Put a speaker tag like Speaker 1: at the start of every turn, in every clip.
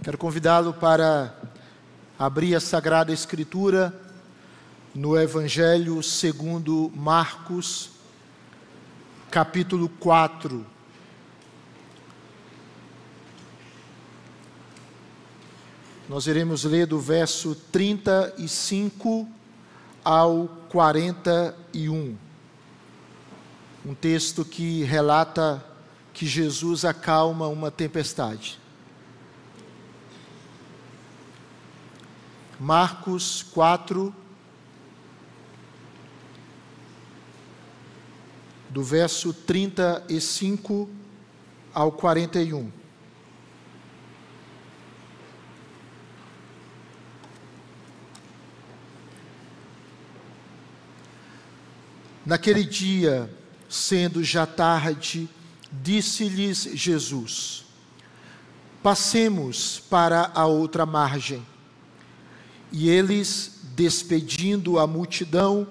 Speaker 1: Quero convidá-lo para abrir a Sagrada Escritura no Evangelho segundo Marcos, capítulo 4. Nós iremos ler do verso 35 ao 41. Um texto que relata que Jesus acalma uma tempestade. Marcos 4, do verso 35 ao 41. Naquele dia, sendo já tarde, disse-lhes Jesus: Passemos para a outra margem. E eles, despedindo a multidão,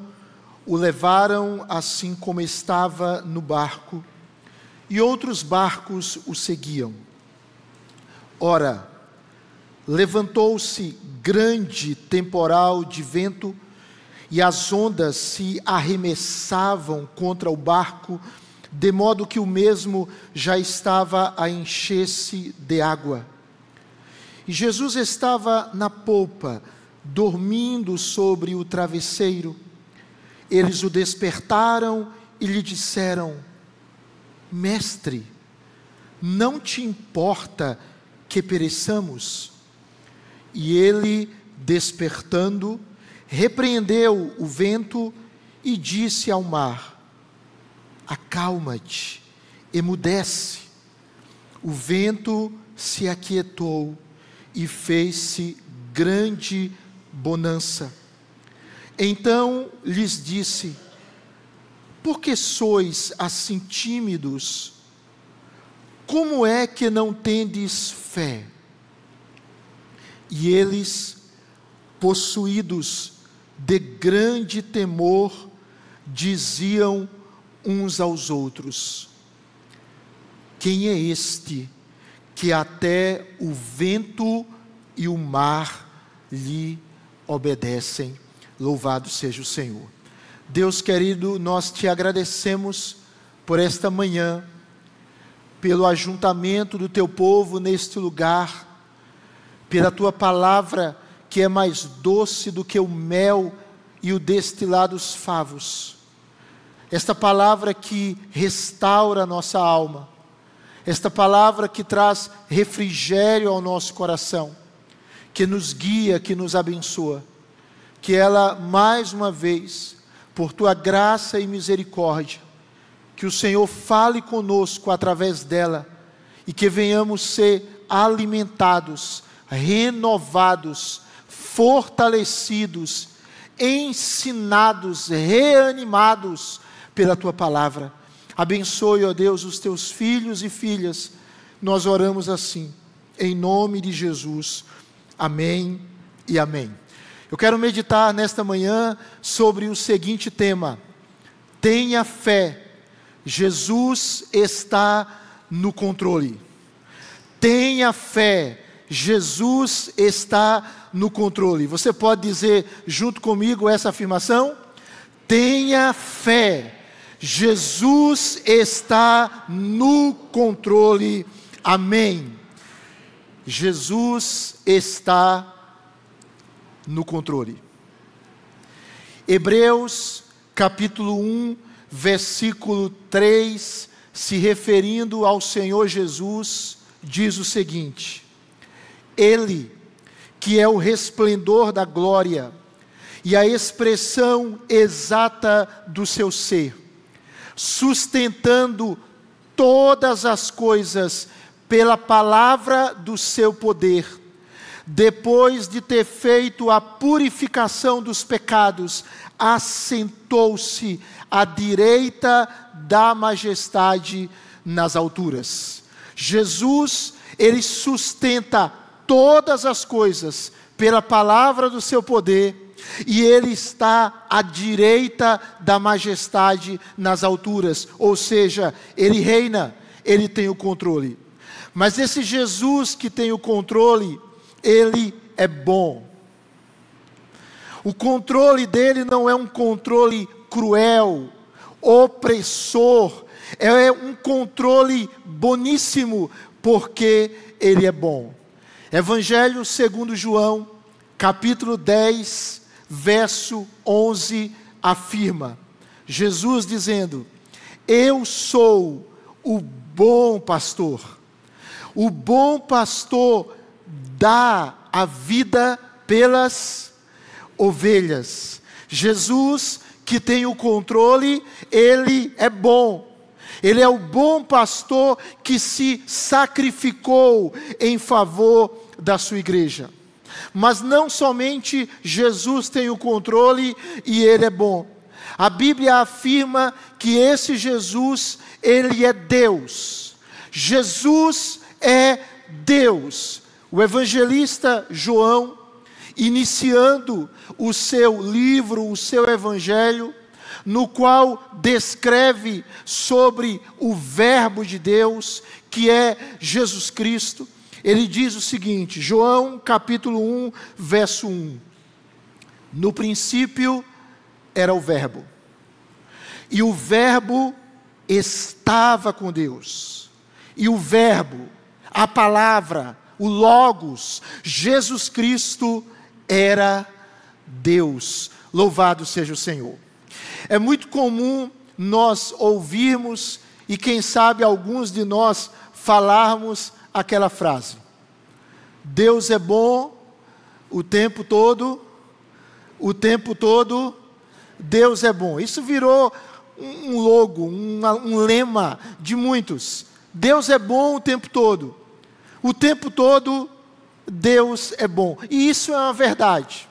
Speaker 1: o levaram assim como estava no barco, e outros barcos o seguiam. Ora, levantou-se grande temporal de vento, e as ondas se arremessavam contra o barco, de modo que o mesmo já estava a encher-se de água. E Jesus estava na polpa, dormindo sobre o travesseiro. Eles o despertaram e lhe disseram: Mestre, não te importa que pereçamos? E ele, despertando, repreendeu o vento e disse ao mar: Acalma-te, emudece. O vento se aquietou e fez-se grande bonança. Então lhes disse: Por que sois assim tímidos? Como é que não tendes fé? E eles, possuídos de grande temor, diziam uns aos outros: Quem é este que até o vento e o mar lhe obedecem? Louvado seja o Senhor. Deus querido, nós te agradecemos por esta manhã, pelo ajuntamento do teu povo neste lugar, pela tua palavra que é mais doce do que o mel e o destilado dos favos. Esta palavra que restaura a nossa alma, esta palavra que traz refrigério ao nosso coração, que nos guia, que nos abençoa, que ela mais uma vez, por tua graça e misericórdia, que o Senhor fale conosco através dela e que venhamos ser alimentados, renovados, fortalecidos, ensinados, reanimados pela tua palavra. Abençoe, ó Deus, os teus filhos e filhas. Nós oramos assim, em nome de Jesus. Amém e amém. Eu quero meditar nesta manhã sobre o seguinte tema: tenha fé, Jesus está no controle. Tenha fé, Jesus está no controle. Você pode dizer junto comigo essa afirmação? Tenha fé. Jesus está no controle. Amém. Jesus está no controle. Hebreus capítulo 1, versículo 3, se referindo ao Senhor Jesus, diz o seguinte: ele, que é o resplendor da glória e a expressão exata do seu ser, sustentando todas as coisas pela palavra do seu poder, depois de ter feito a purificação dos pecados, assentou-se à direita da majestade nas alturas. Jesus, ele sustenta todas as coisas pela palavra do seu poder, e ele está à direita da majestade nas alturas, ou seja, ele reina, ele tem o controle. Mas esse Jesus que tem o controle, ele é bom. O controle dele não é um controle cruel, opressor, é um controle boníssimo, porque ele é bom. Evangelho segundo João, capítulo 10, verso 11, afirma: Jesus dizendo: Eu sou o bom pastor. O bom pastor dá a vida pelas ovelhas. Jesus, que tem o controle, ele é bom. Ele é o bom pastor que se sacrificou em favor da sua igreja. Mas não somente Jesus tem o controle e ele é bom. A Bíblia afirma que esse Jesus, ele é Deus. Jesus é Deus. O evangelista João, iniciando o seu livro, o seu evangelho, no qual descreve sobre o Verbo de Deus, que é Jesus Cristo, ele diz o seguinte, João capítulo 1, verso 1: No princípio era o Verbo, e o Verbo estava com Deus, e o Verbo, a palavra, o Logos, Jesus Cristo era Deus. Louvado seja o Senhor. É muito comum nós ouvirmos e quem sabe alguns de nós falarmos aquela frase: Deus é bom o tempo todo, o tempo todo, Deus é bom. Isso virou um logo, um, um lema de muitos. Deus é bom o tempo todo. O tempo todo, Deus é bom. E isso é uma verdade.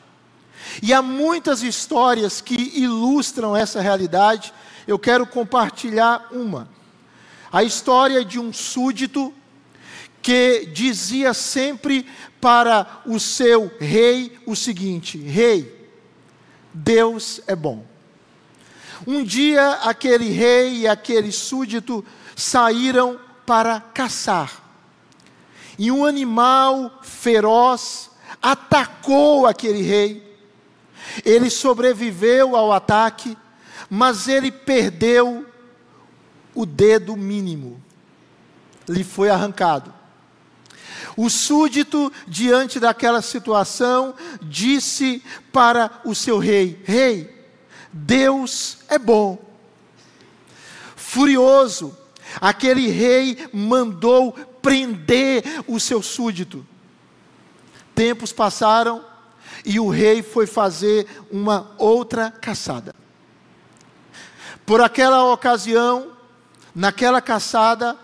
Speaker 1: E há muitas histórias que ilustram essa realidade. Eu quero compartilhar uma. A história de um súdito que dizia sempre para o seu rei o seguinte: Rei, Deus é bom. Um dia aquele rei e aquele súdito saíram para caçar. E um animal feroz atacou aquele rei. Ele sobreviveu ao ataque, mas ele perdeu o dedo mínimo. Lhe foi arrancado. O súdito, diante daquela situação, disse para o seu rei: Rei, Deus é bom. Furioso, aquele rei mandou prender o seu súdito. Tempos passaram e o rei foi fazer uma outra caçada. Por aquela ocasião, naquela caçada,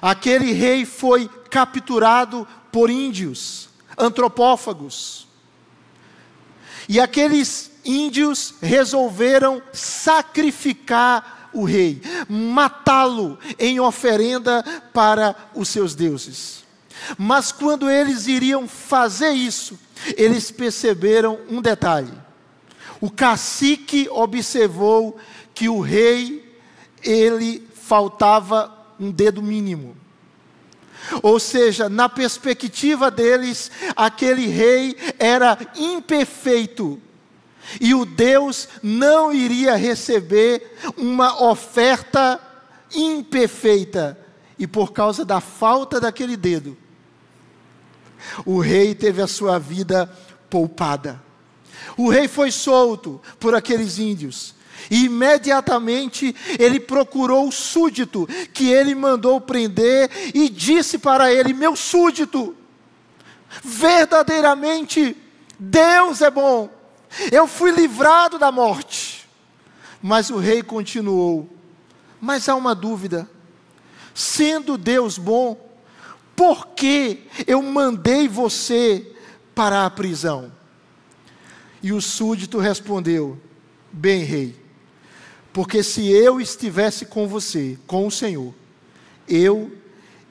Speaker 1: aquele rei foi capturado por índios, antropófagos. E aqueles índios resolveram sacrificar o rei, matá-lo em oferenda para os seus deuses. Mas quando eles iriam fazer isso, eles perceberam um detalhe. O cacique observou que o rei, ele faltava um dedo mínimo. Ou seja, na perspectiva deles, aquele rei era imperfeito e o Deus não iria receber uma oferta imperfeita. E por causa da falta daquele dedo, o rei teve a sua vida poupada. O rei foi solto por aqueles índios. E imediatamente ele procurou o súdito que ele mandou prender e disse para ele: Meu súdito, verdadeiramente Deus é bom eu fui livrado da morte. Mas o rei continuou: Mas há uma dúvida. Sendo Deus bom, por que eu mandei você para a prisão? E o súdito respondeu: Bem, rei, porque se eu estivesse com você, com o Senhor, eu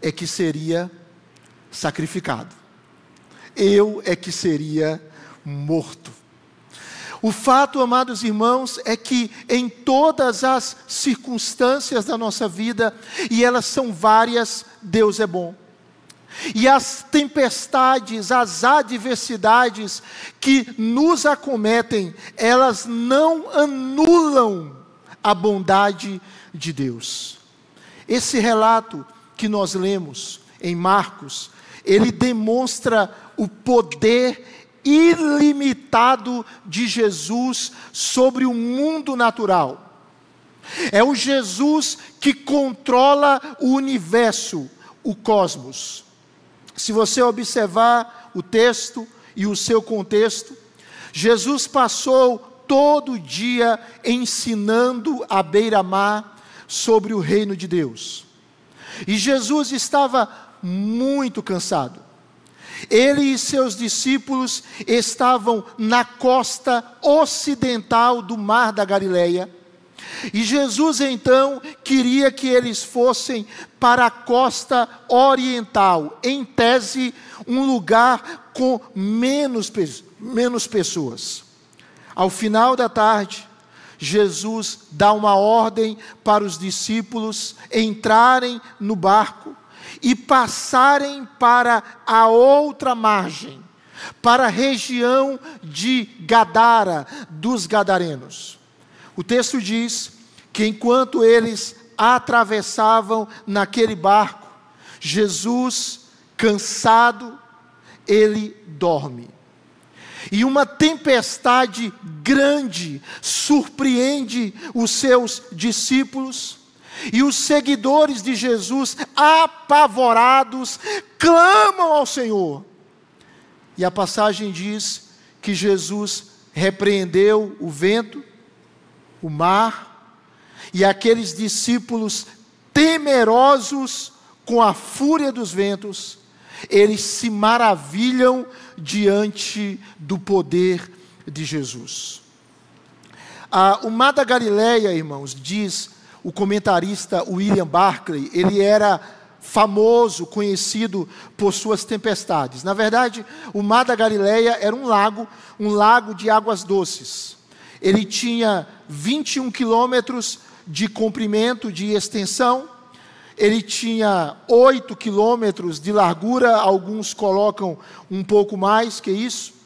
Speaker 1: é que seria sacrificado, eu é que seria morto. O fato, amados irmãos, é que em todas as circunstâncias da nossa vida, e elas são várias, Deus é bom. E as tempestades, as adversidades que nos acometem, elas não anulam a bondade de Deus. Esse relato que nós lemos em Marcos, ele demonstra o poder ilimitado de Jesus sobre o mundo natural. É o Jesus que controla o universo, o cosmos. Se você observar o texto e o seu contexto, Jesus passou todo dia ensinando à beira-mar sobre o reino de Deus. E Jesus estava muito cansado. Ele e seus discípulos estavam na costa ocidental do mar da Galileia. E Jesus então queria que eles fossem para a costa oriental, em tese, um lugar com menos, menos pessoas. Ao final da tarde, Jesus dá uma ordem para os discípulos entrarem no barco e passarem para a outra margem, para a região de Gadara, dos Gadarenos. O texto diz que enquanto eles atravessavam naquele barco, Jesus, cansado, ele dorme. E uma tempestade grande surpreende os seus discípulos, e os seguidores de Jesus, apavorados, clamam ao Senhor. E a passagem diz que Jesus repreendeu o vento, o mar, e aqueles discípulos temerosos com a fúria dos ventos, eles se maravilham diante do poder de Jesus. Ah, o Mar da Galileia, irmãos, diz o comentarista William Barclay, ele era famoso, conhecido por suas tempestades. Na verdade, o Mar da Galileia era um lago, um lago de águas doces. Ele tinha 21 quilômetros de comprimento, de extensão. Ele tinha 8 quilômetros de largura, alguns colocam um pouco mais que isso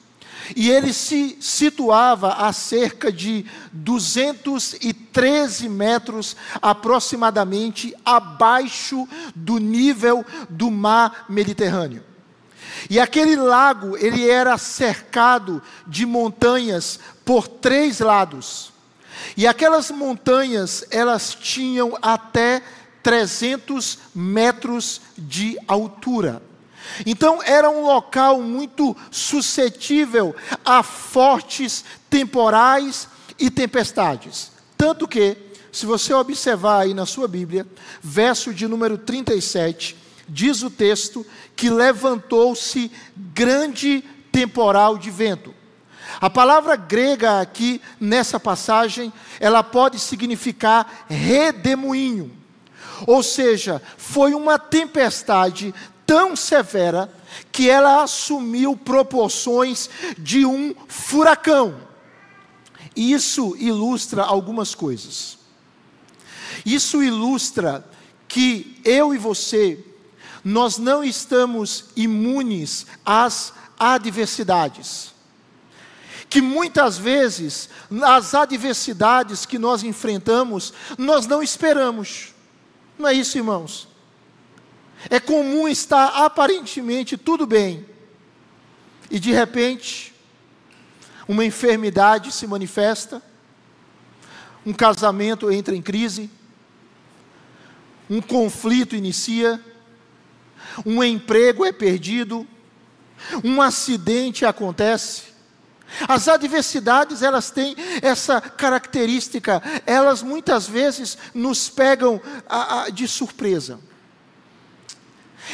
Speaker 1: e ele se situava a cerca de 213 metros aproximadamente abaixo do nível do mar Mediterrâneo. E aquele lago, ele era cercado de montanhas por três lados. E aquelas montanhas, elas tinham até 300 metros de altura. Então era um local muito suscetível a fortes temporais e tempestades. Tanto que, se você observar aí na sua Bíblia, verso de número 37, diz o texto que levantou-se grande temporal de vento. A palavra grega aqui nessa passagem, ela pode significar redemoinho. Ou seja, foi uma tempestade tão severa que ela assumiu proporções de um furacão. Isso ilustra algumas coisas. Isso ilustra que eu e você, nós não estamos imunes às adversidades. Que muitas vezes, as adversidades que nós enfrentamos, nós não esperamos. Não é isso, irmãos? É comum estar aparentemente tudo bem, e de repente, uma enfermidade se manifesta, um casamento entra em crise, um conflito inicia, um emprego é perdido, um acidente acontece. As adversidades, elas têm essa característica, elas muitas vezes nos pegam a, a, de surpresa.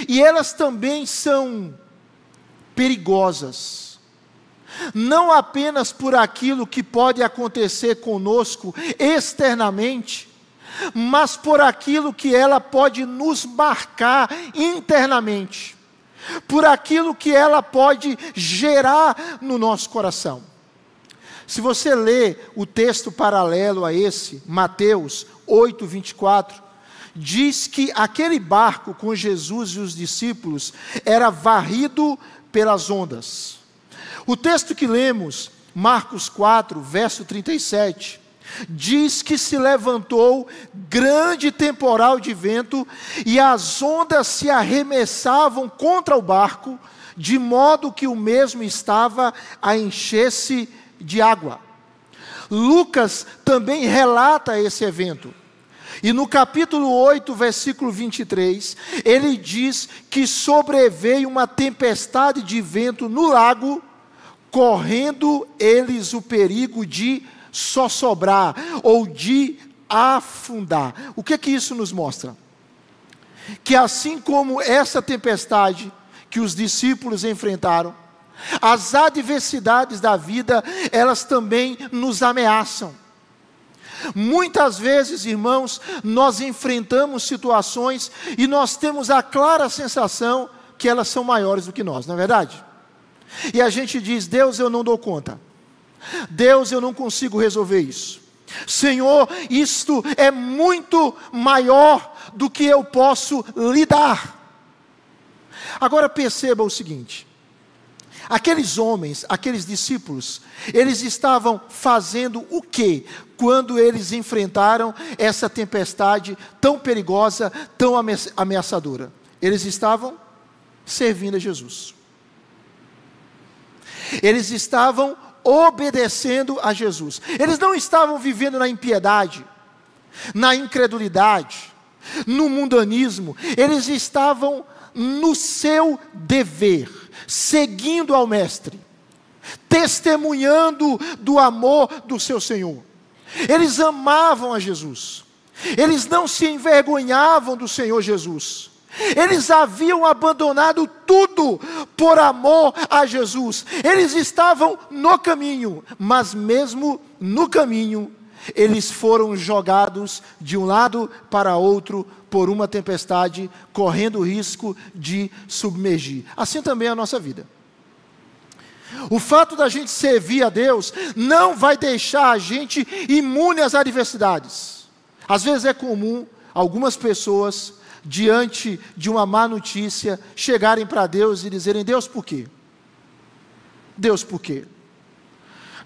Speaker 1: E elas também são perigosas. Não apenas por aquilo que pode acontecer conosco externamente, mas por aquilo que ela pode nos marcar internamente, por aquilo que ela pode gerar no nosso coração. Se você lê o texto paralelo a esse, Mateus 8, 24, diz que aquele barco com Jesus e os discípulos era varrido pelas ondas. O texto que lemos, Marcos 4, verso 37, diz que se levantou grande temporal de vento e as ondas se arremessavam contra o barco, de modo que o mesmo estava a encher-se de água. Lucas também relata esse evento. E no capítulo 8, versículo 23, ele diz que sobreveio uma tempestade de vento no lago, correndo eles o perigo de só sobrar ou de afundar. O que é que isso nos mostra? Que assim como essa tempestade que os discípulos enfrentaram, as adversidades da vida, elas também nos ameaçam. Muitas vezes, irmãos, nós enfrentamos situações e nós temos a clara sensação que elas são maiores do que nós, não é verdade? E a gente diz: Deus, eu não dou conta. Deus, eu não consigo resolver isso. Senhor, isto é muito maior do que eu posso lidar. Agora perceba o seguinte: aqueles homens, aqueles discípulos, eles estavam fazendo o que quando eles enfrentaram essa tempestade tão perigosa, tão ameaçadora? Eles estavam servindo a Jesus. Eles estavam obedecendo a Jesus. Eles não estavam vivendo na impiedade, na incredulidade, no mundanismo, eles estavam no seu dever, seguindo ao Mestre, testemunhando do amor do seu Senhor. Eles amavam a Jesus, eles não se envergonhavam do Senhor Jesus. Eles haviam abandonado tudo por amor a Jesus. Eles estavam no caminho, mas mesmo no caminho, eles foram jogados de um lado para outro por uma tempestade, correndo o risco de submergir. Assim também é a nossa vida. O fato da gente servir a Deus não vai deixar a gente imune às adversidades. Às vezes é comum algumas pessoas diante de uma má notícia, chegarem para Deus e dizerem: Deus, por quê? Deus, por quê?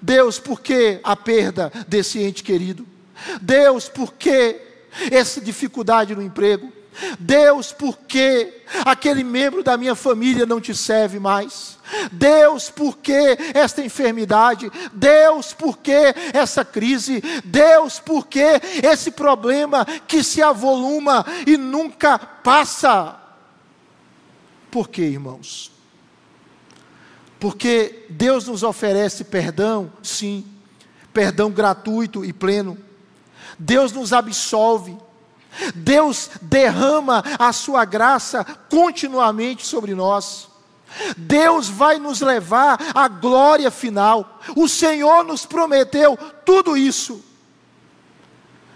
Speaker 1: Deus, por que a perda desse ente querido? Deus, por que essa dificuldade no emprego? Deus, por que aquele membro da minha família não te serve mais? Deus, por que esta enfermidade? Deus, por que essa crise? Deus, por que esse problema que se avoluma e nunca passa? Por que, irmãos? Porque Deus nos oferece perdão, sim, perdão gratuito e pleno. Deus nos absolve Deus derrama a sua graça continuamente sobre nós. Deus vai nos levar à glória final. O Senhor nos prometeu tudo isso.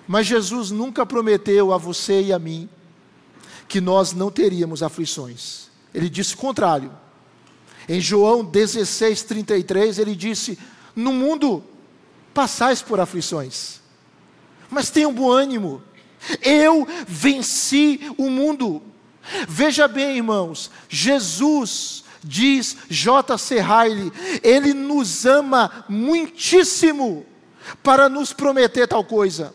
Speaker 1: Mas Jesus nunca prometeu a você e a mim que nós não teríamos aflições. Ele disse o contrário. Em João 16, 33, ele disse: No mundo passais por aflições, mas tenham bom ânimo, eu venci o mundo. Veja bem, irmãos, Jesus diz J.C. Riley, ele nos ama muitíssimo para nos prometer tal coisa.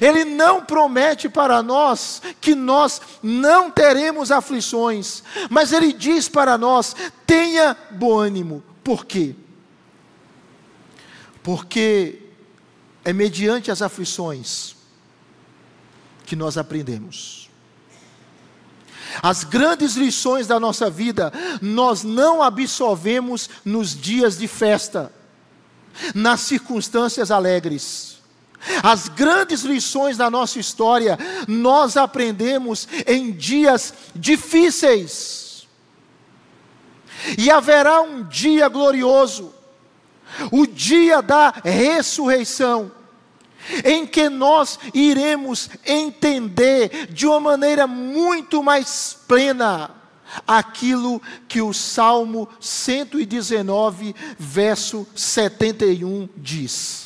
Speaker 1: Ele não promete para nós que nós não teremos aflições, mas ele diz para nós: tenha bom ânimo. Por quê? Porque é mediante as aflições que nós aprendemos. As grandes lições da nossa vida, nós não absorvemos nos dias de festa, nas circunstâncias alegres. As grandes lições da nossa história, nós aprendemos em dias difíceis. E haverá um dia glorioso, o dia da ressurreição em que nós iremos entender de uma maneira muito mais plena aquilo que o Salmo 119, verso 71 diz: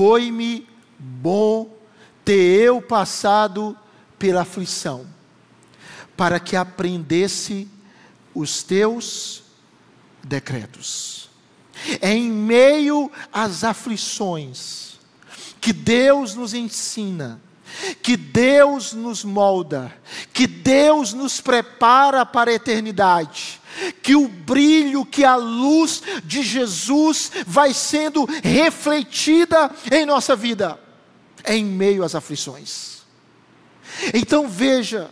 Speaker 1: Foi-me bom ter eu passado pela aflição, para que aprendesse os teus decretos. É em meio às aflições que Deus nos ensina, que Deus nos molda, que Deus nos prepara para a eternidade, que o brilho, que a luz de Jesus vai sendo refletida em nossa vida, em meio às aflições. Então veja,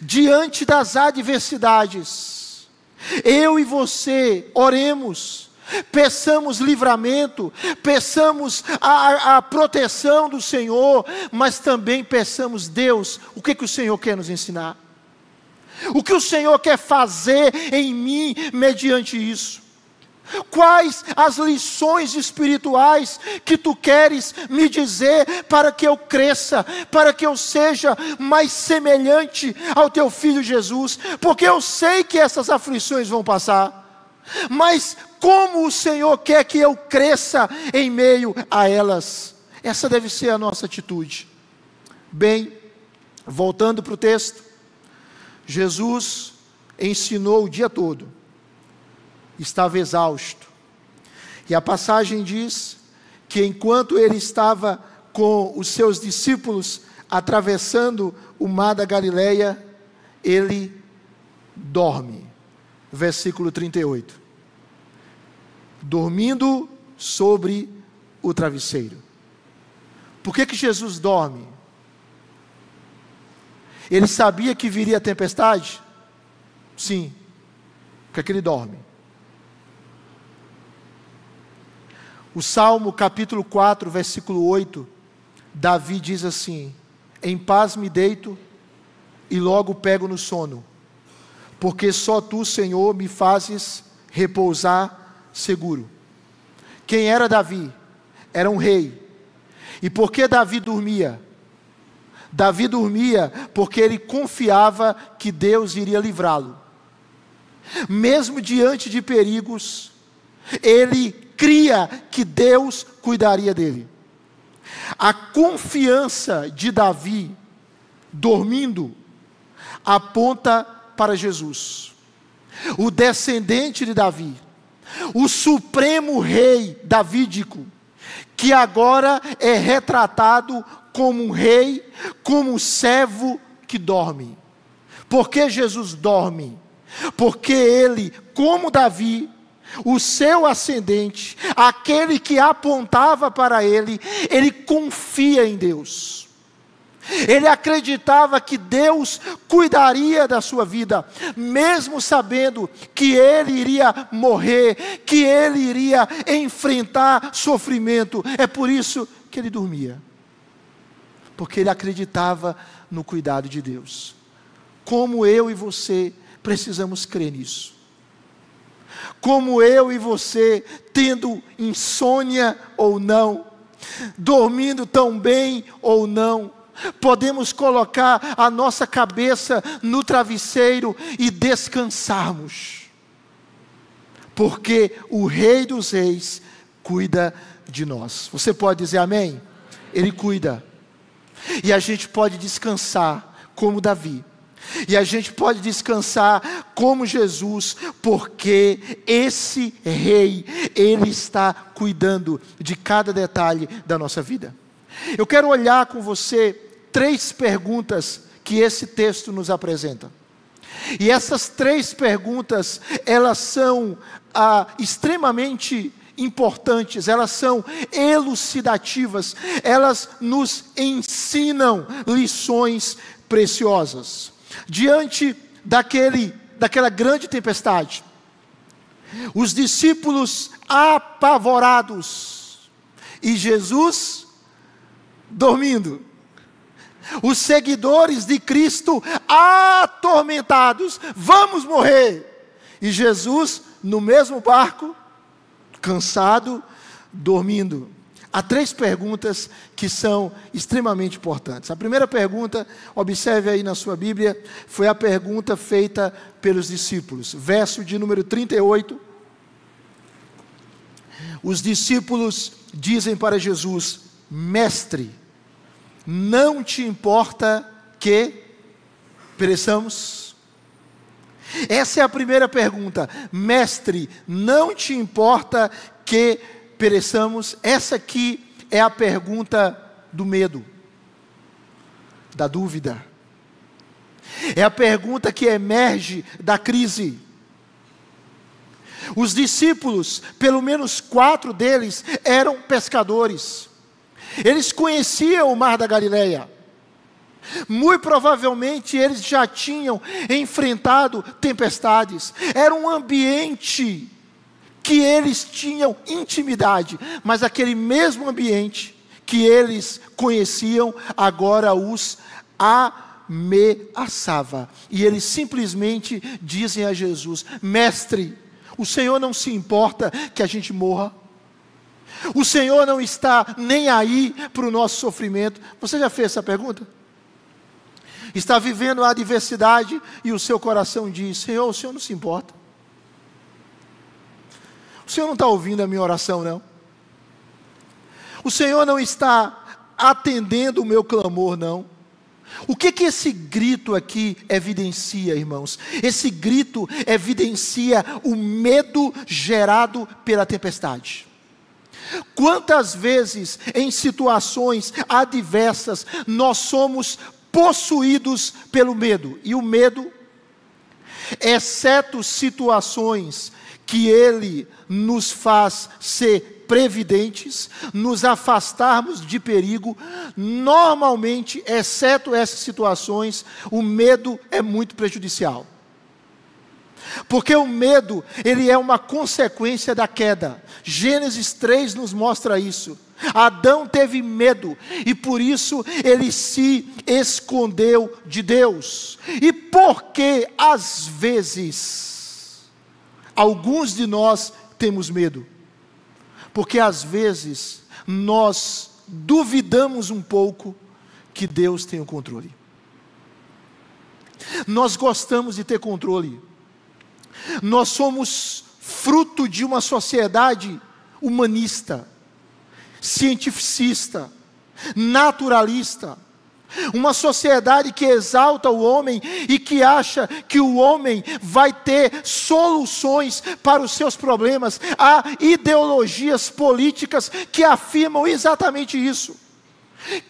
Speaker 1: diante das adversidades, eu e você oremos, peçamos livramento, peçamos a, a, proteção do Senhor, mas também peçamos, Deus, o que, que o Senhor quer nos ensinar? O que o Senhor quer fazer em mim mediante isso? Quais as lições espirituais que tu queres me dizer para que eu cresça, para que eu seja mais semelhante ao teu filho Jesus? Porque eu sei que essas aflições vão passar. Mas como o Senhor quer que eu cresça em meio a elas? Essa deve ser a nossa atitude. Bem, voltando para o texto, Jesus ensinou o dia todo estava exausto. E a passagem diz que enquanto ele estava com os seus discípulos atravessando o mar da Galileia, ele dorme. Versículo 38. Dormindo sobre o travesseiro. Por que, que Jesus dorme? Ele sabia que viria a tempestade? Sim. Por que, é que ele dorme? O Salmo capítulo 4, versículo 8, Davi diz assim: Em paz me deito e logo pego no sono, porque só tu, Senhor, me fazes repousar seguro. Quem era Davi? Era um rei. E por que Davi dormia? Davi dormia porque ele confiava que Deus iria livrá-lo. Mesmo diante de perigos, ele cria que Deus cuidaria dele. A confiança de Davi, dormindo, aponta para Jesus, o descendente de Davi, o supremo rei davídico, que agora é retratado como um rei, como um servo que dorme. Por que Jesus dorme? Porque ele, como Davi, o seu ascendente, aquele que apontava para ele, ele confia em Deus. Ele acreditava que Deus cuidaria da sua vida, mesmo sabendo que ele iria morrer, que ele iria enfrentar sofrimento. É por isso que ele dormia, porque ele acreditava no cuidado de Deus. Como eu e você precisamos crer nisso como eu e você, tendo insônia ou não, dormindo tão bem ou não, podemos colocar a nossa cabeça no travesseiro e descansarmos, porque o Rei dos Reis cuida de nós. Você pode dizer amém? Ele cuida, e a gente pode descansar como Davi e a gente pode descansar como Jesus, porque esse rei, ele está cuidando de cada detalhe da nossa vida. Eu quero olhar com você três perguntas que esse texto nos apresenta. E essas três perguntas, elas são ah, extremamente importantes, elas são elucidativas, elas nos ensinam lições preciosas diante daquele, daquela grande tempestade. Os discípulos apavorados e Jesus dormindo. Os seguidores de Cristo atormentados, vamos morrer. E Jesus no mesmo barco, cansado, dormindo. Há três perguntas que são extremamente importantes. A primeira pergunta, observe aí na sua Bíblia, foi a pergunta feita pelos discípulos. Verso de número 38. Os discípulos dizem para Jesus: Mestre, não te importa que pereçamos? Essa é a primeira pergunta. Mestre, não te importa que pereçamos? Essa aqui é a pergunta do medo, da dúvida. É a pergunta que emerge da crise. Os discípulos, pelo menos quatro deles, eram pescadores. Eles conheciam o mar da Galileia. Muito provavelmente eles já tinham enfrentado tempestades. Era um ambiente que eles tinham intimidade, mas aquele mesmo ambiente que eles conheciam agora os ameaçava. E eles simplesmente dizem a Jesus: Mestre, o Senhor não se importa que a gente morra. O Senhor não está nem aí para o nosso sofrimento. Você já fez essa pergunta? Está vivendo a adversidade e o seu coração diz: Senhor, o Senhor não se importa. O Senhor não está ouvindo a minha oração, não. O Senhor não está atendendo o meu clamor, não. O que que esse grito aqui evidencia, irmãos? Esse grito evidencia o medo gerado pela tempestade. Quantas vezes em situações adversas nós somos possuídos pelo medo? E o medo, exceto situações que ele nos faz ser previdentes, nos afastarmos de perigo, normalmente, exceto essas situações, o medo é muito prejudicial. Porque o medo, ele é uma consequência da queda. Gênesis 3 nos mostra isso. Adão teve medo e por isso ele se escondeu de Deus. E porque às vezes alguns de nós temos medo? Porque às vezes nós duvidamos um pouco que Deus tem o controle. Nós gostamos de ter controle. Nós somos fruto de uma sociedade humanista, cientificista, naturalista. Uma sociedade que exalta o homem e que acha que o homem vai ter soluções para os seus problemas. Há ideologias políticas que afirmam exatamente isso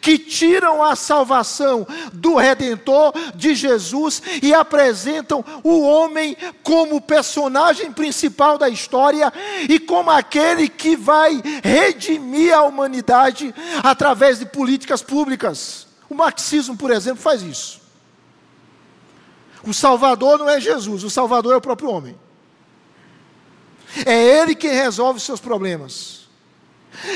Speaker 1: que tiram a salvação do Redentor, de Jesus, e apresentam o homem como personagem principal da história e como aquele que vai redimir a humanidade através de políticas públicas. O marxismo, por exemplo, faz isso. O Salvador não é Jesus, o Salvador é o próprio homem. É Ele quem resolve os seus problemas.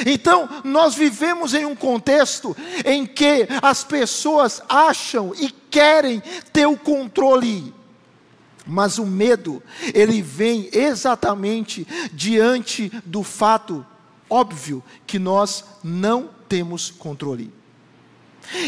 Speaker 1: Então, nós vivemos em um contexto em que as pessoas acham e querem ter o controle. Mas o medo, ele vem exatamente diante do fato óbvio que nós não temos controle.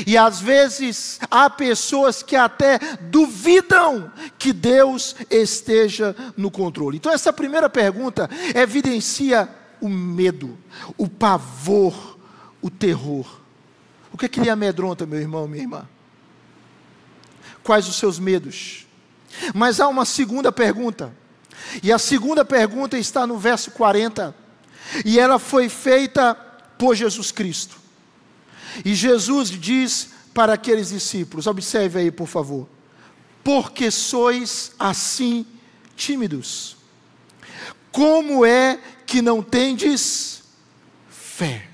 Speaker 1: E às vezes há pessoas que até duvidam que Deus esteja no controle. Então, essa primeira pergunta evidencia o medo, o pavor, o terror. O que é que lhe amedronta, meu irmão, minha irmã? Quais os seus medos? Mas há uma segunda pergunta. E a segunda pergunta está no verso 40. E ela foi feita por Jesus Cristo. E Jesus diz para aqueles discípulos: observe aí, por favor. Porque sois assim tímidos? Como é que não tendes fé.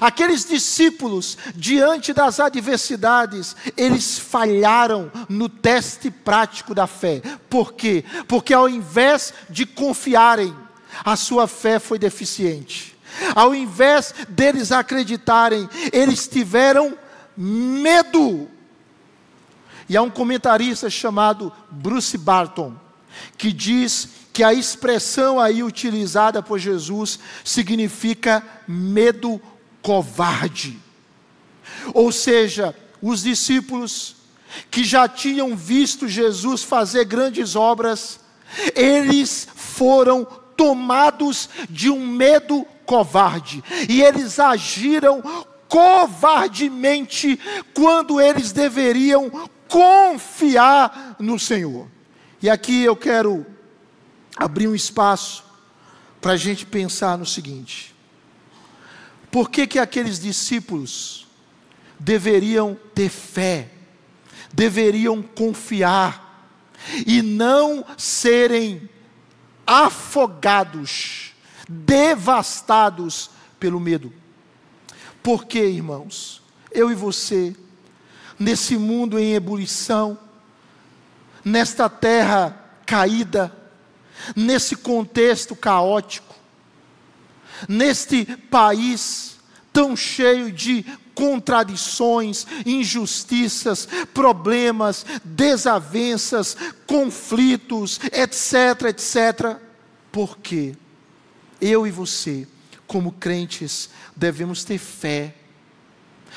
Speaker 1: Aqueles discípulos, diante das adversidades, eles falharam no teste prático da fé. Por quê? Porque ao invés de confiarem, a sua fé foi deficiente. Ao invés deles acreditarem, eles tiveram medo. E há um comentarista chamado Bruce Barton que diz que a expressão aí utilizada por Jesus significa medo covarde. Ou seja, os discípulos que já tinham visto Jesus fazer grandes obras, eles foram tomados de um medo covarde e eles agiram covardemente quando eles deveriam confiar no Senhor. E aqui eu quero abrir um espaço para a gente pensar no seguinte: por que, que aqueles discípulos deveriam ter fé, deveriam confiar e não serem afogados, devastados pelo medo? Porque, irmãos, eu e você, nesse mundo em ebulição, nesta terra caída, nesse contexto caótico, neste país tão cheio de contradições, injustiças, problemas, desavenças, conflitos, etc, etc. Porque eu e você, como crentes, devemos ter fé,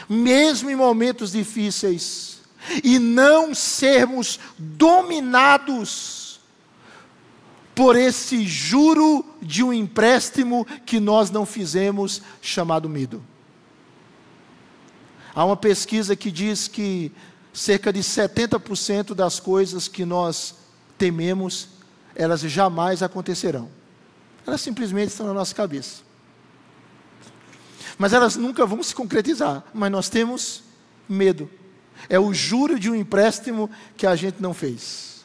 Speaker 1: mesmo em momentos difíceis, e não sermos dominados por esse juro de um empréstimo que nós não fizemos, chamado medo. Há uma pesquisa que diz que cerca de 70% das coisas que nós tememos, elas jamais acontecerão. Elas simplesmente estão na nossa cabeça. Mas elas nunca vão se concretizar. Mas nós temos medo. É o juro de um empréstimo que a gente não fez.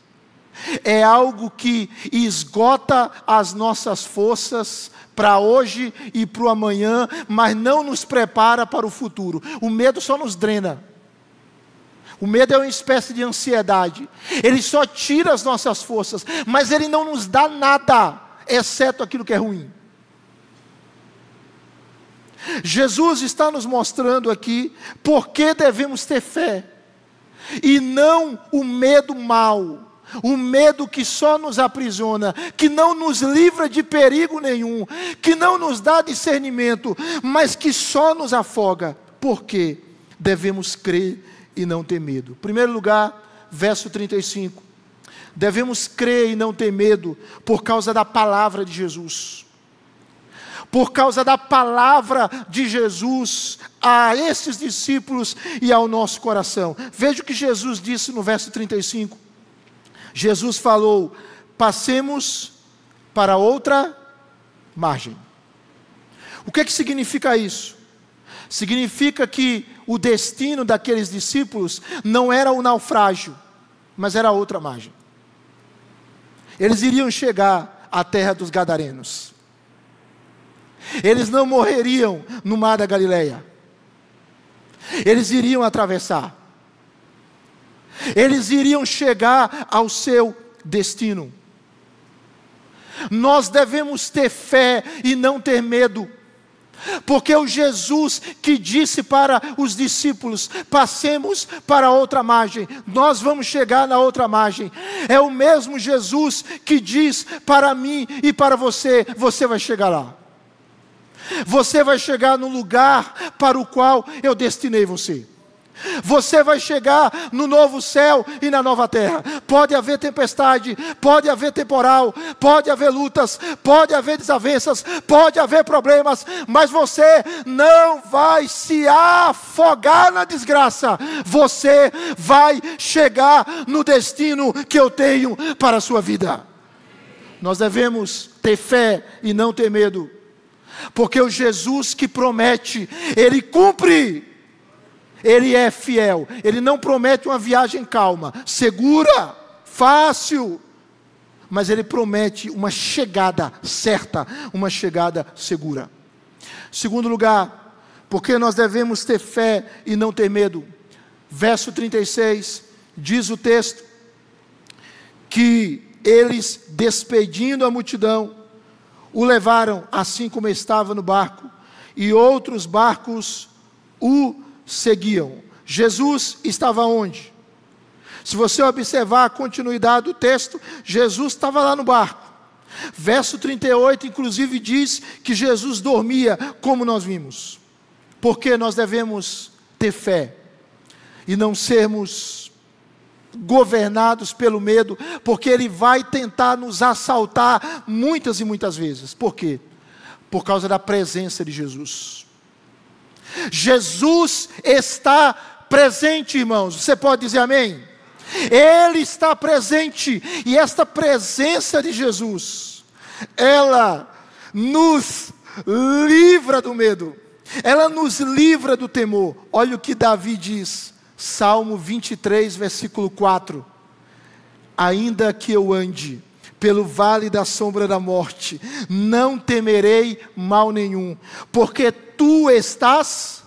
Speaker 1: É algo que esgota as nossas forças para hoje e para o amanhã, mas não nos prepara para o futuro. O medo só nos drena. O medo é uma espécie de ansiedade. Ele só tira as nossas forças, mas ele não nos dá nada, exceto aquilo que é ruim. Jesus está nos mostrando aqui por que devemos ter fé, e não o medo mal, o medo que só nos aprisiona, que não nos livra de perigo nenhum, que não nos dá discernimento, mas que só nos afoga. Por quê? Devemos crer e não ter medo. Primeiro lugar, verso 35. Devemos crer e não ter medo por causa da palavra de Jesus por causa da palavra de Jesus a esses discípulos e ao nosso coração. Veja o que Jesus disse no verso 35. Jesus falou: passemos para outra margem. O que, é que significa isso? Significa que o destino daqueles discípulos não era o naufrágio, mas era outra margem. Eles iriam chegar à terra dos Gadarenos. Eles não morreriam no mar da Galileia. Eles iriam atravessar. Eles iriam chegar ao seu destino. Nós devemos ter fé e não ter medo. Porque o Jesus que disse para os discípulos: passemos para outra margem, nós vamos chegar na outra margem. É o mesmo Jesus que diz para mim e para você: você vai chegar lá. Você vai chegar no lugar para o qual eu destinei você. Você vai chegar no novo céu e na nova terra. Pode haver tempestade, pode haver temporal, pode haver lutas, pode haver desavenças, pode haver problemas, mas você não vai se afogar na desgraça. Você vai chegar no destino que eu tenho para a sua vida. Nós devemos ter fé e não ter medo. Porque o Jesus que promete, ele cumpre. Ele é fiel. Ele não promete uma viagem calma, segura, fácil. Mas ele promete uma chegada certa, uma chegada segura. Segundo lugar, porque nós devemos ter fé e não ter medo. Verso 36, diz o texto que eles despedindo a multidão, o levaram assim como estava no barco, e outros barcos o seguiam. Jesus estava onde? Se você observar a continuidade do texto, Jesus estava lá no barco. Verso 38, inclusive, diz que Jesus dormia, como nós vimos. Porque nós devemos ter fé e não sermos governados pelo medo, porque ele vai tentar nos assaltar muitas e muitas vezes. Por quê? Por causa da presença de Jesus. Jesus está presente, irmãos. Você pode dizer amém? Ele está presente, e esta presença de Jesus, ela nos livra do medo, ela nos livra do temor. Olha o que Davi diz, Salmo 23, versículo 4: Ainda que eu ande pelo vale da sombra da morte, não temerei mal nenhum, porque tu estás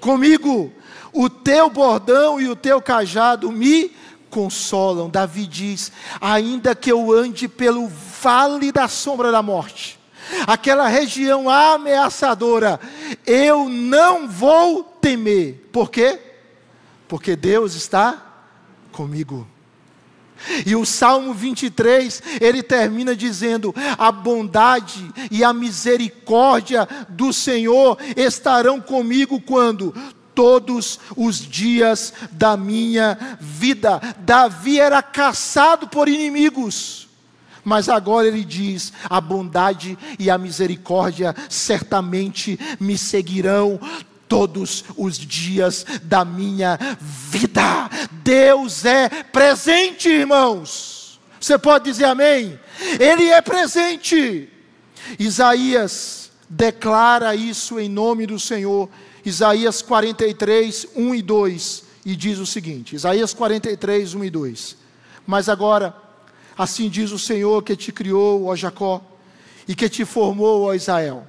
Speaker 1: comigo, o teu bordão e o teu cajado me consolam. Davi diz: ainda que eu ande pelo vale da sombra da morte, aquela região ameaçadora, eu não vou temer. Por quê? Porque Deus está comigo. E o Salmo 23, ele termina dizendo: A bondade e a misericórdia do Senhor estarão comigo quando todos os dias da minha vida. Davi era caçado por inimigos. Mas agora ele diz: a bondade e a misericórdia certamente me seguirão todos os dias da minha vida. Deus é presente, irmãos. Você pode dizer amém? Ele é presente. Isaías declara isso em nome do Senhor Isaías 43, 1 e 2, e diz o seguinte: Isaías 43, 1 e 2. Mas agora, assim diz o Senhor que te criou, ó Jacó, e que te formou, ó Israel: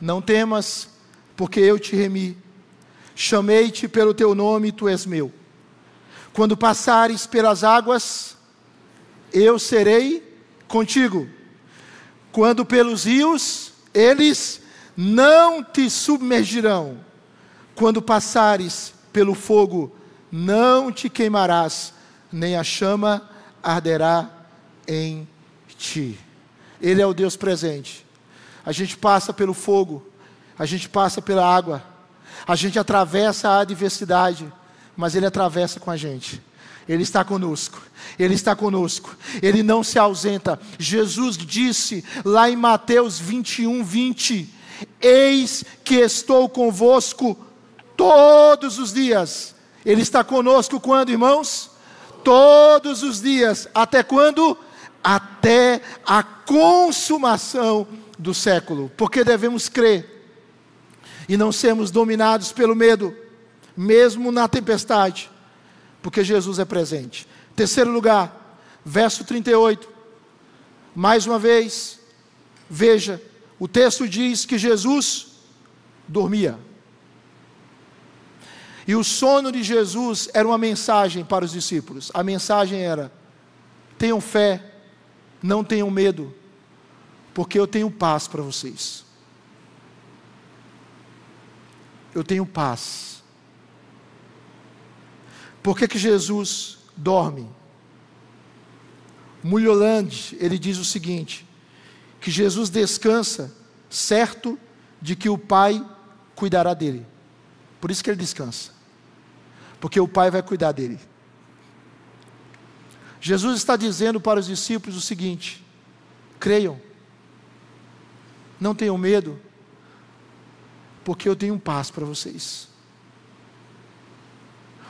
Speaker 1: Não temas, porque eu te remi, chamei-te pelo teu nome, tu és meu. Quando passares pelas águas, eu serei contigo. Quando pelos rios, eles não te submergirão. Quando passares pelo fogo, não te queimarás, nem a chama arderá em ti. Ele é o Deus presente. A gente passa pelo fogo, a gente passa pela água, a gente atravessa a adversidade, mas Ele atravessa com a gente. Ele está conosco, Ele está conosco, Ele não se ausenta. Jesus disse lá em Mateus 21, 20: Eis que estou convosco todos os dias. Ele está conosco quando, irmãos? Todos os dias. Até quando? Até a consumação do século. Porque devemos crer e não sermos dominados pelo medo, mesmo na tempestade, porque Jesus é presente. Terceiro lugar, verso 38. Mais uma vez, veja o texto diz que Jesus dormia. E o sono de Jesus era uma mensagem para os discípulos. A mensagem era: tenham fé, não tenham medo, porque eu tenho paz para vocês. Eu tenho paz. Por que, que Jesus dorme? Mulholland, ele diz o seguinte: que Jesus descansa, certo de que o Pai cuidará dele. Por isso que ele descansa, porque o Pai vai cuidar dele. Jesus está dizendo para os discípulos o seguinte: creiam, não tenham medo, porque eu tenho paz para vocês.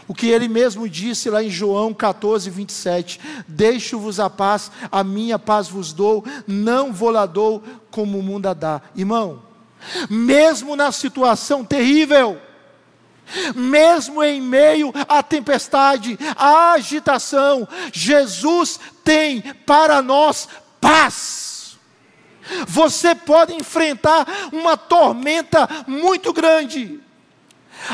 Speaker 1: O que ele mesmo disse lá em João 14, 27. Deixo-vos a paz, a minha paz vos dou, não vou lá dou como o mundo a dá. Irmão, mesmo na situação terrível, mesmo em meio à tempestade, à agitação, Jesus tem para nós paz. Você pode enfrentar uma tormenta muito grande,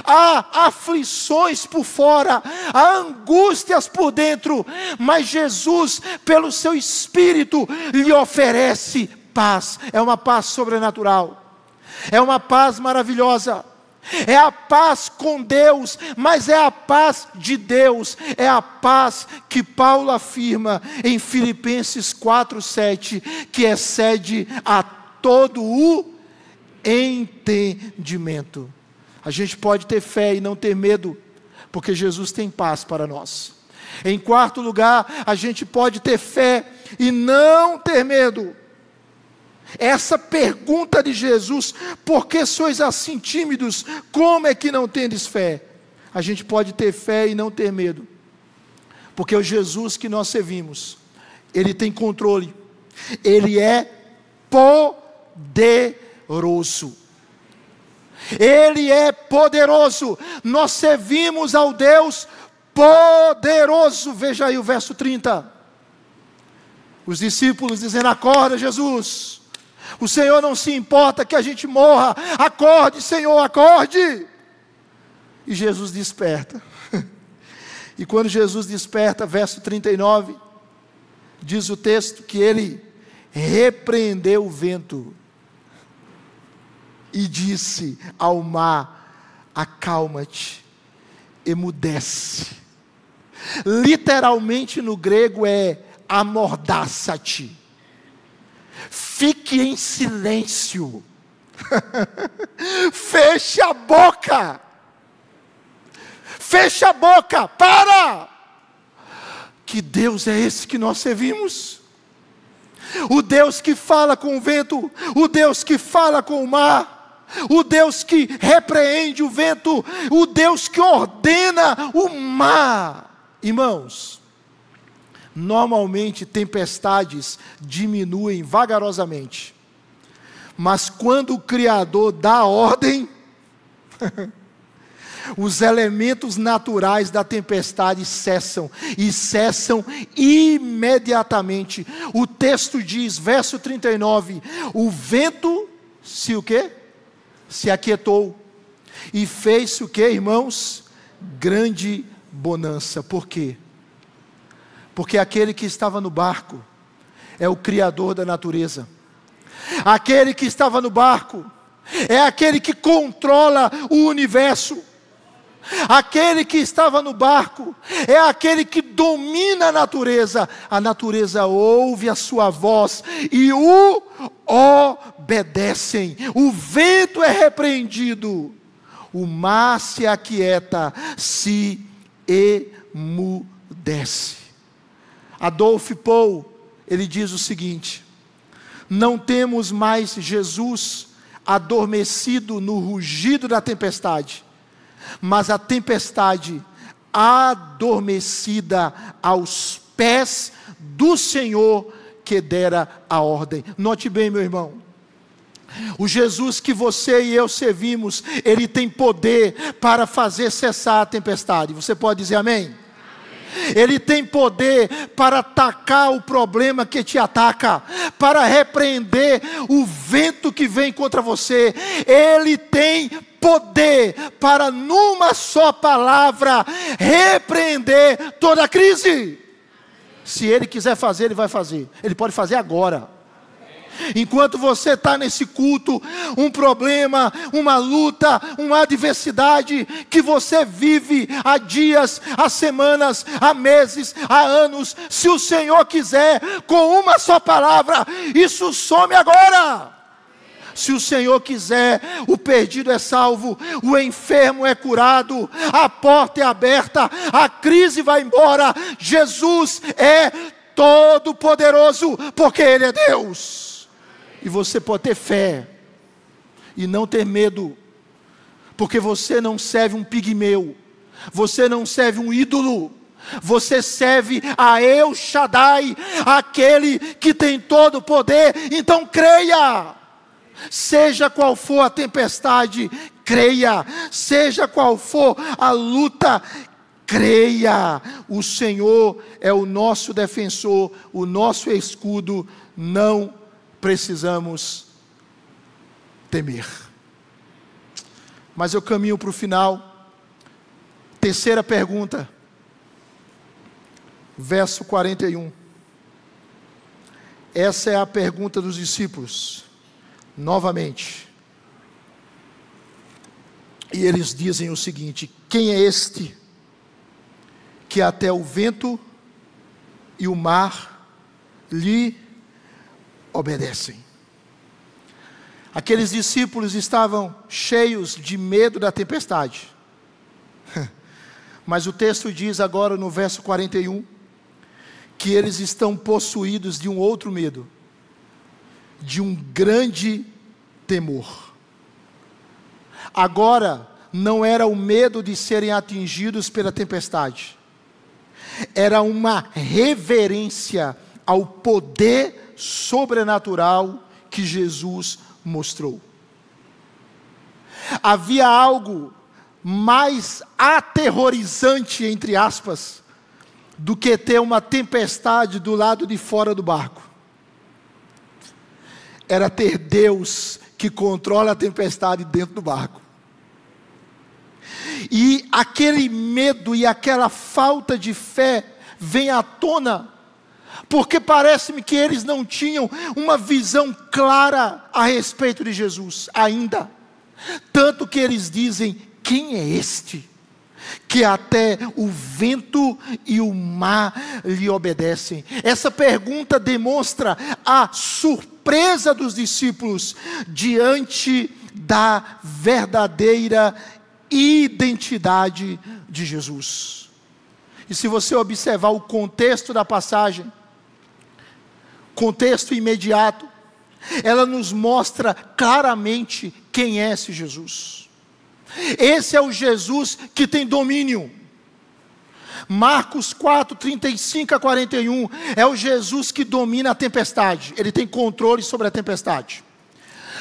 Speaker 1: há aflições por fora, há angústias por dentro, mas Jesus, pelo seu Espírito, lhe oferece paz. É uma paz sobrenatural, é uma paz maravilhosa. É a paz com Deus, mas é a paz de Deus, é a paz que Paulo afirma em Filipenses 4:7, que excede a todo o entendimento. A gente pode ter fé e não ter medo, porque Jesus tem paz para nós. Em quarto lugar, a gente pode ter fé e não ter medo, essa pergunta de Jesus, por que sois assim tímidos? Como é que não tendes fé? A gente pode ter fé e não ter medo, porque o Jesus que nós servimos, ele tem controle, ele é poderoso. Ele é poderoso. Nós servimos ao Deus poderoso. Veja aí o verso 30. Os discípulos dizendo: Acorda, Jesus. O Senhor não se importa que a gente morra. Acorde, Senhor, acorde. E Jesus desperta. E quando Jesus desperta, verso 39, diz o texto que ele repreendeu o vento e disse ao mar: Acalma-te, emudece. Literalmente no grego é amordaça-te. Fique em silêncio. Feche a boca. Feche a boca. Para. Que Deus é esse que nós servimos? O Deus que fala com o vento, o Deus que fala com o mar, o Deus que repreende o vento, o Deus que ordena o mar. Irmãos, Normalmente, tempestades diminuem vagarosamente, mas quando o Criador dá ordem, os elementos naturais da tempestade cessam e cessam imediatamente. O texto diz, verso 39, o vento se o quê? Se aquietou e fez o que, irmãos? Grande bonança. Por quê? porque aquele que estava no barco é o Criador da natureza. Aquele que estava no barco é aquele que controla o universo. Aquele que estava no barco é aquele que domina a natureza. A natureza ouve a sua voz e o obedecem. O vento é repreendido, o mar se aquieta, se emudece. Adolf Paul, ele diz o seguinte: Não temos mais Jesus adormecido no rugido da tempestade, mas a tempestade adormecida aos pés do Senhor que dera a ordem. Note bem, meu irmão. O Jesus que você e eu servimos, ele tem poder para fazer cessar a tempestade. Você pode dizer amém? Ele tem poder para atacar o problema que te ataca, para repreender o vento que vem contra você. Ele tem poder para, numa só palavra, repreender toda a crise. Se ele quiser fazer, ele vai fazer. Ele pode fazer agora. Enquanto você está nesse culto, um problema, uma luta, uma adversidade que você vive há dias, há semanas, há meses, há anos, se o Senhor quiser, com uma só palavra, isso some agora. Se o Senhor quiser, o perdido é salvo, o enfermo é curado, a porta é aberta, a crise vai embora. Jesus é todo-poderoso, porque Ele é Deus. E você pode ter fé e não ter medo, porque você não serve um pigmeu, você não serve um ídolo, você serve a El Shaddai, aquele que tem todo o poder. Então creia. Seja qual for a tempestade, creia. Seja qual for a luta, creia. O Senhor é o nosso defensor, o nosso escudo. Não precisamos temer. Mas eu caminho para o final. Terceira pergunta, verso 41. Essa é a pergunta dos discípulos, novamente. E eles dizem o seguinte: Quem é este que até o vento e o mar lhe obedecem. Aqueles discípulos estavam cheios de medo da tempestade. Mas o texto diz agora no verso 41 que eles estão possuídos de um outro medo. De um grande temor. Agora, não era o medo de serem atingidos pela tempestade, era uma reverência ao poder sobrenatural que Jesus mostrou. Havia algo mais aterrorizante, entre aspas, do que ter uma tempestade do lado de fora do barco. Era ter Deus que controla a tempestade dentro do barco. E aquele medo e aquela falta de fé vem à tona, porque parece-me que eles não tinham uma visão clara a respeito de Jesus ainda. Tanto que eles dizem: quem é este? Que até o vento e o mar lhe obedecem. Essa pergunta demonstra a surpresa dos discípulos diante da verdadeira identidade de Jesus. E se você observar o contexto da passagem, contexto imediato, ela nos mostra claramente quem é esse Jesus. Esse é o Jesus que tem domínio. Marcos 4, 35 a 41 é o Jesus que domina a tempestade, ele tem controle sobre a tempestade.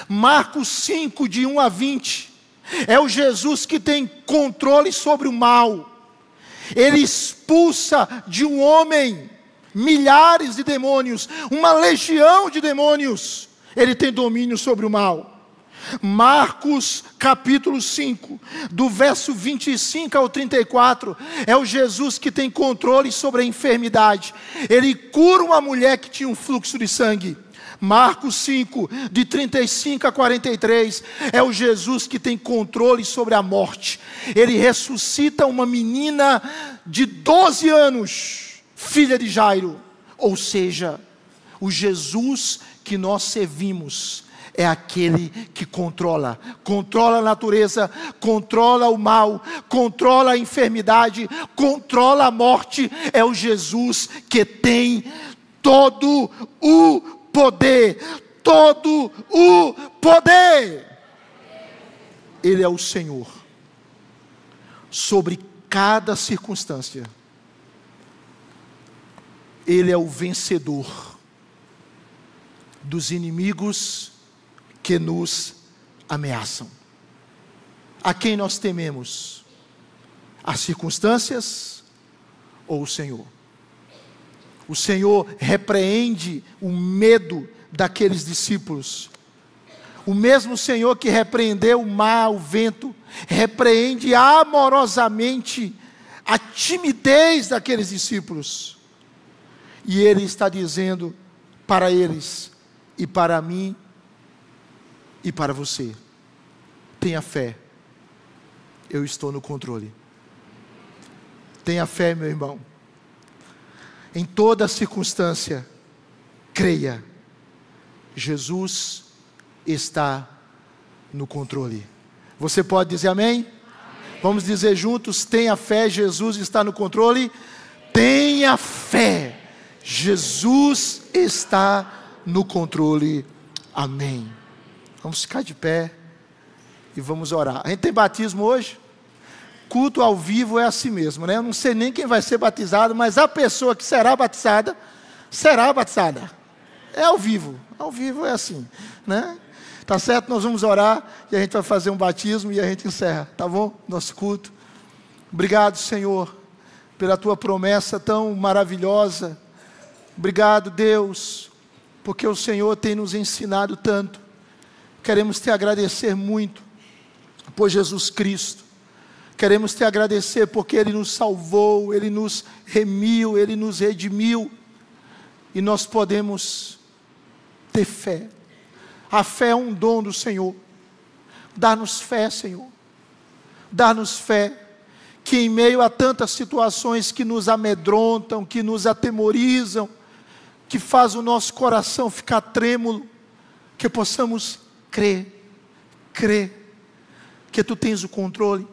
Speaker 1: Marcos 5, de 1 a 20, é o Jesus que tem controle sobre o mal, ele expulsa de um homem milhares de demônios, uma legião de demônios, ele tem domínio sobre o mal. Marcos capítulo 5, do verso 25 ao 34, é o Jesus que tem controle sobre a enfermidade. Ele cura uma mulher que tinha um fluxo de sangue. Marcos 5, de 35 a 43, é o Jesus que tem controle sobre a morte. Ele ressuscita uma menina de 12 anos, filha de Jairo. Ou seja, o Jesus que nós servimos é aquele que controla, controla a natureza, controla o mal, controla a enfermidade, controla a morte. É o Jesus que tem todo o poder, todo o poder. Ele é o Senhor sobre cada circunstância. Ele é o vencedor dos inimigos que nos ameaçam. A quem nós tememos? As circunstâncias ou o Senhor? O Senhor repreende o medo daqueles discípulos. O mesmo Senhor que repreendeu o mar, o vento, repreende amorosamente a timidez daqueles discípulos. E Ele está dizendo para eles e para mim e para você. Tenha fé, eu estou no controle. Tenha fé, meu irmão. Em toda circunstância, creia, Jesus está no controle. Você pode dizer amém? amém? Vamos dizer juntos: tenha fé, Jesus está no controle. Tenha fé, Jesus está no controle. Amém. Vamos ficar de pé e vamos orar. A gente tem batismo hoje? Culto ao vivo é assim mesmo, né? Eu não sei nem quem vai ser batizado, mas a pessoa que será batizada, será batizada. É ao vivo. Ao vivo é assim, né? Tá certo? Nós vamos orar e a gente vai fazer um batismo e a gente encerra, tá bom? Nosso culto. Obrigado, Senhor, pela tua promessa tão maravilhosa. Obrigado, Deus, porque o Senhor tem nos ensinado tanto Queremos te agradecer muito por Jesus Cristo. Queremos te agradecer porque Ele nos salvou, Ele nos remiu, Ele nos redimiu. E nós podemos ter fé. A fé é um dom do Senhor. Dá-nos fé, Senhor. Dá-nos fé que em meio a tantas situações que nos amedrontam, que nos atemorizam, que faz o nosso coração ficar trêmulo, que possamos crer, crer que tu tens o controle,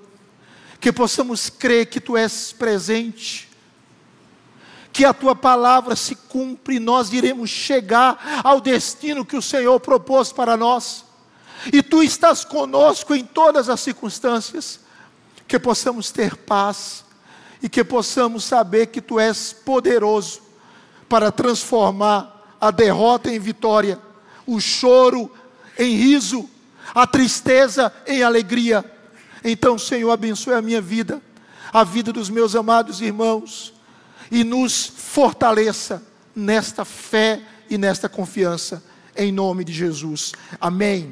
Speaker 1: que possamos crer que tu és presente, que a tua palavra se cumpre e nós iremos chegar ao destino que o Senhor propôs para nós. E tu estás conosco em todas as circunstâncias, que possamos ter paz e que possamos saber que tu és poderoso para transformar a derrota em vitória, o choro em riso, a tristeza em alegria. Então, Senhor, abençoe a minha vida, a vida dos meus amados irmãos e nos fortaleça nesta fé e nesta confiança, em nome de Jesus. Amém.